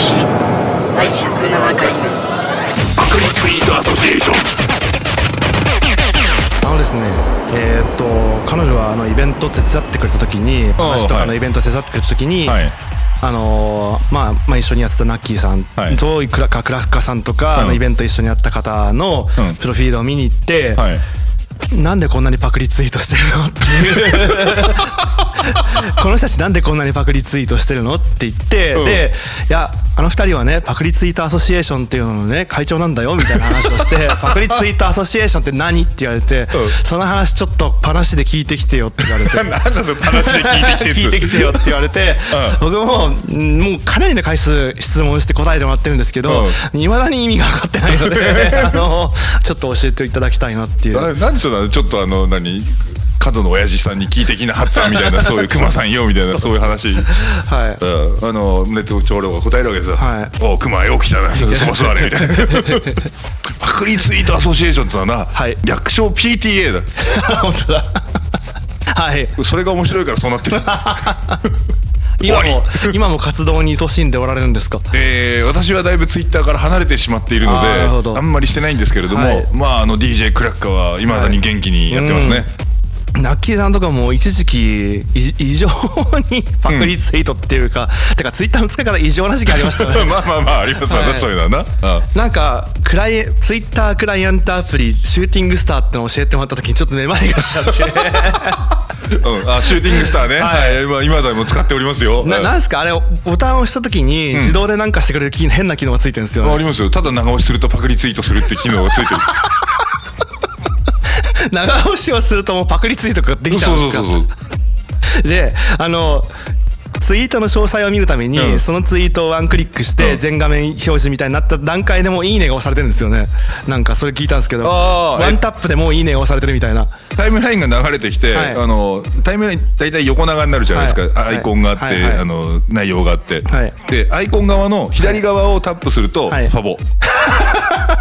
し第107回目。パクリツイートアソシエーションあのですねえーっと彼女はあのイベント手伝ってくれた時にあー話とかのはいイベント手伝ってくれた時に、はい。あのーまあ、まあ一緒にやってたナッキーさんはい。と、いくらかクラッカさんとか、うん。あのイベント一緒にやった方のうん。プロフィールを見に行って、はい。なんでこんなにパクリツイートしてるのっていう この人たちなんでこんなにパクリツイートしてるの？って言って、うん。でいやあの二人はねパクリツイートアソシエーションっていうののね会長なんだよみたいな話をして パクリツイートアソシエーションって何？って言われて、その話ちょっと話で聞いてきてよって言われて。なんだその話で聞いてきてよって言われて、僕もうんもうかなりの回数質問して答えてもらってるんですけどいま、未だに意味が分かってないのであのちょっと教えていただきたいなっていう。ななんでしょうなちょっとあの何？角の親父さんに聞いてきな発案みたいなそういう熊さんよみたいなそう。いう話、うん、はい。あのネット長老が答えるわけですよ「はい。おう熊よく来たな。そば座れ」みたいな。パクリツイートアソシエーションってのはな、はい。略称 PTA だ。本当だ。はい。それが面白いからそうなってる。今も今も活動に勤しんでおられるんですか？えー私はだいぶツイッターから離れてしまっているのであんまりしてないんですけれども、はい。まああの DJ クラッカーはいまだに元気にやってますね、ナッキーさんとかも一時期い異常にパクリツイートっていうか、てかツイッターの使い方異常な時期ありましたね。まあまあまあありますわね、はい。そういうのはなあなんかクライツイッタークライアントアプリシューティングスターってのを教えてもらった時にちょっとめまいがしちゃって。うん、あシューティングスターね、ははい。いまあ、今でも使っておりますよ。ななんすか？あれボタンを押した時に自動でなんかしてくれる機変な機能がついてるんですよね、ありますよ。ただ長押しするとパクリツイートするって機能がついてる。長押しをするともうパクリツイートができちゃそううんですか。であのツイートの詳細を見るために、うん。そのツイートをワンクリックして、うん。全画面表示みたいになった段階でもういいねが押されてるんですよね。なんかそれ聞いたんですけど。ワンタップでもういいねが押されてるみたいな。タイムラインが流れてきて、はい。あのタイムライン大体横長になるじゃないですか、はい。アイコンがあって、はい。はい。あの内容があって、はい。でアイコン側の左側をタップすると、はい。ファボ、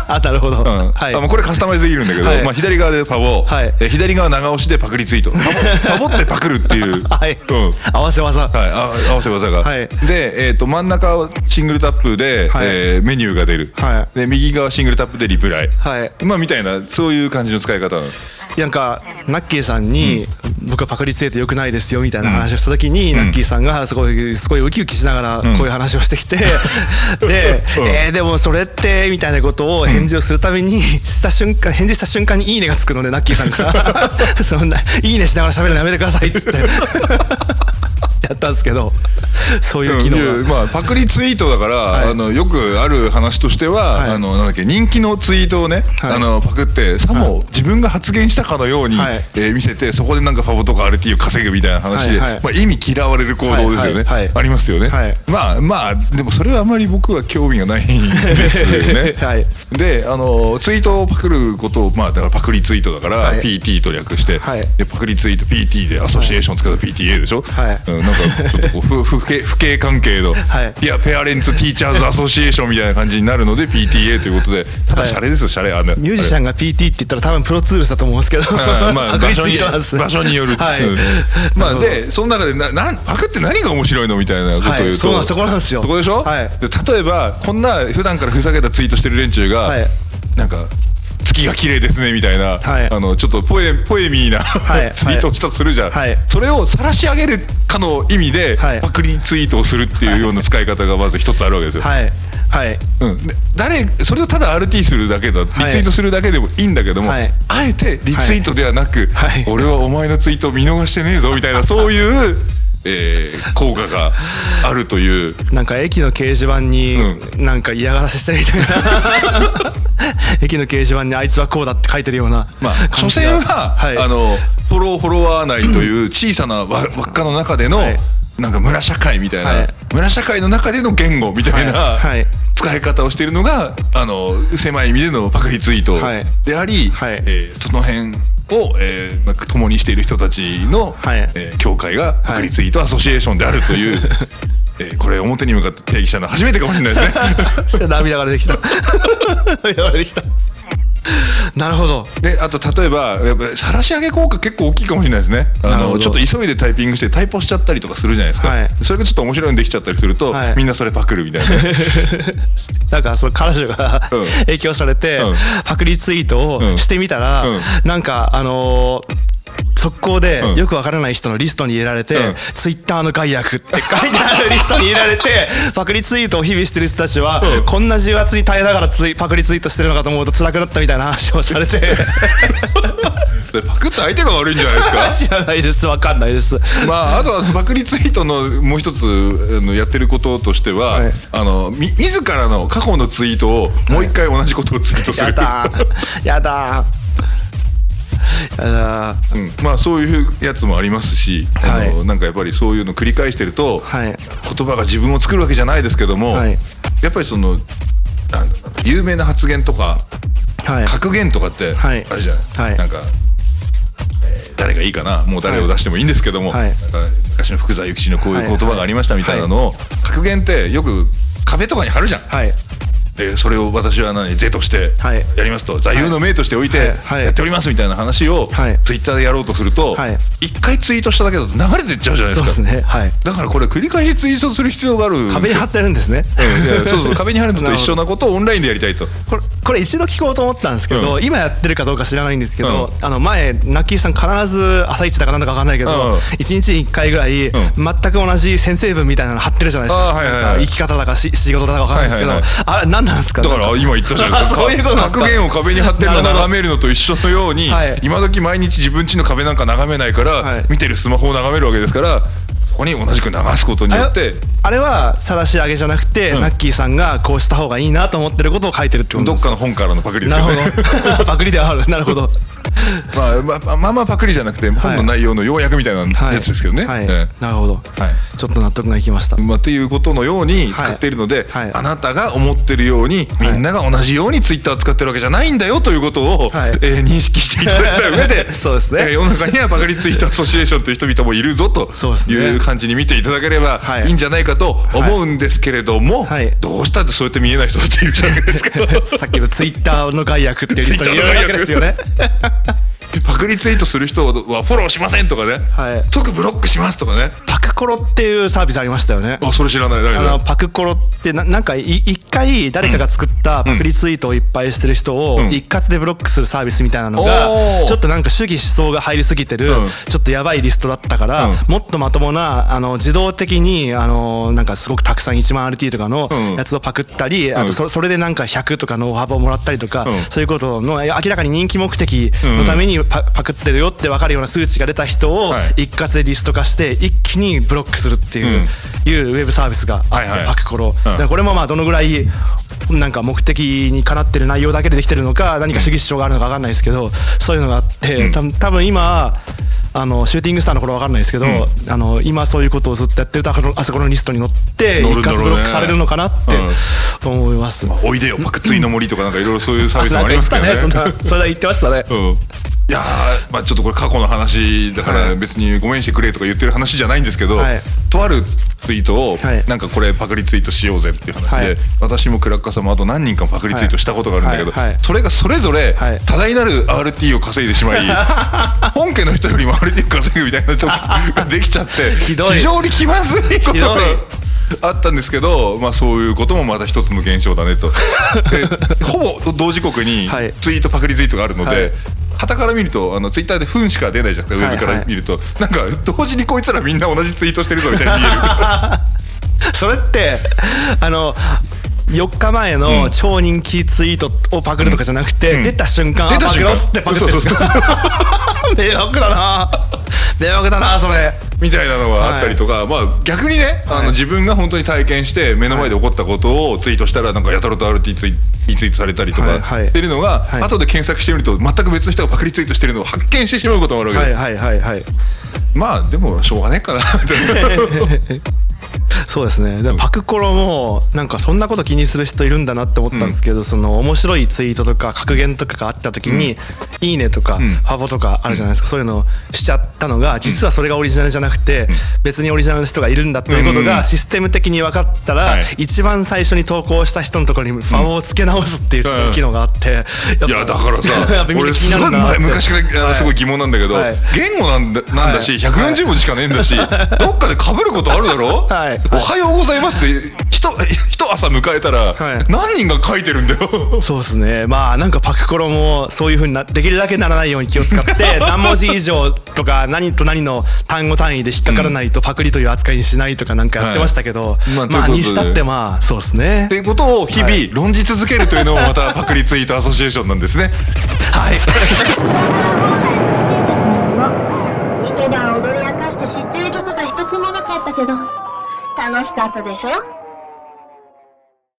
あなるほど、うん。はい。あもうこれカスタマイズできるんだけど、はい。まあ、左側でファボ、はい。え左側長押しでパクリツイート。ファ ボってパクるっていう、はい。うん。合わせ技。はい、あ合わせ技が、はい。で、えー、と真ん中はシングルタップで、はい。えーメニューが出る、はい。で右側シングルタップでリプライ、はい。まあみたいなそういう感じの使い方なんかナッキーさんに、僕はパクリツイート良くないですよみたいな話をした時に、ナッキーさんがすごいすごいウキウキしながらこういう話をしてきて、で、えーでもそれってみたいなことを返事をするためにした瞬間返事した瞬間にいいねがつくのでナッキーさんから。そんないいねしながら喋るのやめてくださいっつって。やったんですけど そういう機能。まあ、パクリツイートだから、い。あのよくある話としては、はい。あのなんだっけ人気のツイートをね、はい。あのパクってさも自分が発言したかのように、はい。えー見せてそこでなんかファボとか RT を稼ぐみたいな話で、はいはい。まあ、意味嫌われる行動ですよね、ありますよね、はい。まあまあでもそれはあまり僕は興味がないんですよね。はい。であのツイートをパクることをまあだからパクリツイートだから、はい。PT と略して、はい。でパクリツイート PT でアソシエーション使った PTA でしょ、はい。うん、なんかちょっとこう不不敬不敬関係の、はい。ペアレンツティーチャーズアソシエーションみたいな感じになるので PTA ということで。ただはいシャレですよシャレあのミュージシャンが PT って言ったら多分プロツールスだと思うんですけど、うんまあ、場所に場所による、はい。うん。まあでその中でななんパクって何が面白いのみたいなことを言うと、はい。そうなんそこなんですよ。そこでしょ、はい。で例えばこんな普段からふざけたツイートしてる連中が、はい。なんか月が綺麗ですねみたいな、はい。あのちょっとポエポエミーな、い。ツイートをしたとするじゃん、はい。それを晒し上げるかの意味で、はい。パクリツイートをするっていうような使い方がまず一つあるわけですよ、はい。はい。うん、で誰それをただ RT するだけだリツイートするだけでもいいんだけども、はい。あえてリツイートではなく、はい。俺はお前のツイートを見逃してねえぞみたいなそういう、えー効果があるという。なんか駅の掲示板にうなんか嫌がらせしてるみたいな。駅の掲示板にあいつはこうだって書いてるようなまあ所詮は、はい。あのフォローフォロワー内という小さな輪 輪っかの中での、はい。なんか村社会みたいな、はい。村社会の中での言語みたいな、はい。はい。使い方をしているのがあの狭い意味でのパクリツイートはい。であり、はい。えーその辺を、えー共にしている人たちの、はい。えー協会がパクリツイートアソシエーションであるという、えーこれ表に向かって定義したのは初めてかもしれないですね。涙が出てきた。涙が出てきた なるほど。であと例えばやっぱ晒し上げ効果結構大きいかもしれないですね。あのちょっと急いでタイピングしてタイプしちゃったりとかするじゃないですか、はい。それがちょっと面白いのできちゃったりすると、はい。みんなそれパクるみたいな。なんかその彼女がうん。影響されてうん。パクリツイートうん。をしてみたらうん。なんかあのー速攻でうん。よくわからない人のリストに入れられて、うん。ツイッターの害悪って書いてあるリストに入れられて パクリツイートを日々してる人たちは、うん。こんな重圧に耐えながらツイパクリツイートしてるのかと思うと辛くなったみたいな話をされて。それパクった相手が悪いんじゃないですか？知らないです。わかんないです。まあ、あとはパクリツイートのもう一つあのやってることとしては、はい。あのみ自らの過去のツイートをもう一回同じことをツイートする、やだーやだー。やだーうん、まあそういうやつもありますし、はい。あのなんかやっぱりそういうの繰り返してると、はい。言葉が自分を作るわけじゃないですけども、はい。やっぱりその有名な発言とかはい。格言とかってあはい。るじゃない、はい。なんか、えー誰がいいかなもう誰を出してもいいんですけども、はい。昔の福沢諭吉のこういう言葉がありましたみたいなのを、格言ってよく壁とかに貼るじゃん。はいでそれを私は何税としてはい。やりますと、座右の銘としておいてやっておりますみたいな話をはい。ツイッターでやろうとするとはい。一回ツイートしただけだと流れていっちゃうじゃないですか。ね。はい。だからこれ繰り返しツイートする必要がある壁に貼ってるんですね。うんそうそう 壁に貼るのと一緒なことをオンラインでやりたいと。これこれ一度聞こうと思ったんですけど、うん。今やってるかどうか知らないんですけど、うあの前ナッキーさん必ず朝一だかなんだか分かんないけど、うん。一日に1回ぐらい、全く同じ先生文みたいなの貼ってるじゃないですか,、生き方だかし仕事だか分かんないですけど、あれ何なんですか？だから今言ったじゃないですか。そういうことなんですか？格言を壁に貼ってるのを眺めるのと一緒のように、はい。今時毎日自分家の壁なんか眺めないから、はい。見てるスマホを眺めるわけですからそこに同じく流すことによってあれは晒し上げじゃなくて、うん。ナッキーさんがこうした方がいいなと思ってることを書いてるってことどっかの本からのパクリですよね。パクリではある。なるほどまあ、まあ、まあまあパクリじゃなくて本の内容の要約みたいなはいやつですけどね。はい、えなるほど、えはいちょっと納得がいきました。まあ、っていうことのように使ってい。るので、はい。あなたが思ってるように、みんなが同じようにツイッターを使ってるわけじゃないんだよということを、はい。えー認識していただいた上で そうですね。えー世の中にはパクリツイートアソシエーションという人々もいるぞという感じに見ていただければはい。いいんじゃないかと思うんですけれども、はい。どうしたってそうやって見えない人だっているじゃないですか。さっきのツイッターの害悪っていうリストに入れるわけですよね。パクリツイートする人はフォローしませんとかね、はい。即ブロックしますとかね。パクコロっていうサービスありましたよね。あそれ知らない。誰あだのパクコロってななんかい一回誰かが作ったパクリツイートをいっぱいしてる人をうん。一括でブロックするサービスみたいなのがちょっとなんか主義思想が入りすぎてるうん。ちょっとやばいリストだったからうん。もっとまともなあの自動的にあのなんかすごくたくさん1万 RT とかのうん。やつをパクったりあうん。とそそれでなんか100とかの幅をもらったりとかうん。そういうことの明らかに人気目的のためにパパクってるよって分かるような数値が出た人をはい。一括でリスト化して一気にブロックするっていういうウェブサービスがあってはこれもまあどのぐらいなんか目的にかなってる内容だけでできてるのか何か主義主張があるのか分かんないですけどそういうのがあってた多分今あのシューティングスターの頃分かんないですけど、あの今そういうことをずっとやってるとあそこのあそこのリストに載って一括ブロックされるのかなって思います。おいでよ。パクツイの森とかなんかいろいろそういうサービスもありますけどね。それは言ってましたね。うんいやーまあちょっとこれ過去の話だから別にごめんしてくれとか言ってる話じゃないんですけど、はい。とあるツイートをはい。なんかこれパクリツイートしようぜっていう話で、はい。私もクラッカーさんもあと何人かパクリツイートしたことがあるんだけど、それがそれぞれはい。多大なる RT を稼いでしまい、本家の人よりも RT を稼ぐみたいなちょっとができちゃって 非常に気まずいことがあったんですけど、まあ、そういうこともまた一つの現象だねと。で ほぼ同時刻にはい。ツイートパクリツイートがあるので、はい旗から見るとあのツイッターで糞しか出ないじゃなくてウェブから見ると、なんか同時にこいつらみんな同じツイートしてるぞみたいに見える。それってあの4日前の超人気ツイートをパクるとかじゃなくて、うん。出た瞬間、出た瞬間。あパクろってパクって。るんですか迷惑だな。迷惑だなそれ。みたいなのがあったりとか、まあ逆にね、あの自分が本当に体験して目の前で起こったことをツイートしたらなんかやたらと RT ツイリツイートされたりとかはいはい。してるのが、い。後で検索してみると全く別の人がパクリツイートしてるのを発見してしまうこともあるわけで、はいはいはいはい。まあでもしょうがねえかな そうですね。でパクコロもなんかそんなこと気にする人いるんだなって思ったんですけど、その面白いツイートとか格言とかがあった時に「いいね」とか、ファボとかあるじゃないですか、そういうのしちゃったのが実はそれがオリジナルじゃなくて、別にオリジナルの人がいるんだということがシステム的に分かったら、はい。一番最初に投稿した人のところにファボをつけ直すっていう機能があって、いやだからさ 俺すごい昔からすごい疑問なんだけど、はい。言語なんだなんだし、はい。140文字しかねえんだし、どっかで被ることあるだろ、はい。おはようございますってひと一朝迎えたら、はい。何人が書いてるんだよ。そうですね。まあなんかパクコロもそういうふうになできるだけならないように気を使って 何文字以上とか何と何の単語単位で引っかからないとパクリという扱いにしないとかなんかやってましたけど、はい。まあまあにしたってまあそうですね。っていうことを日々論じ続けるというのもまたパクリツイートアソシエーションなんですね。はい。本来不親切なもの一晩踊り明かして知ってるとこが一つもなかったけど楽しかったでしょ？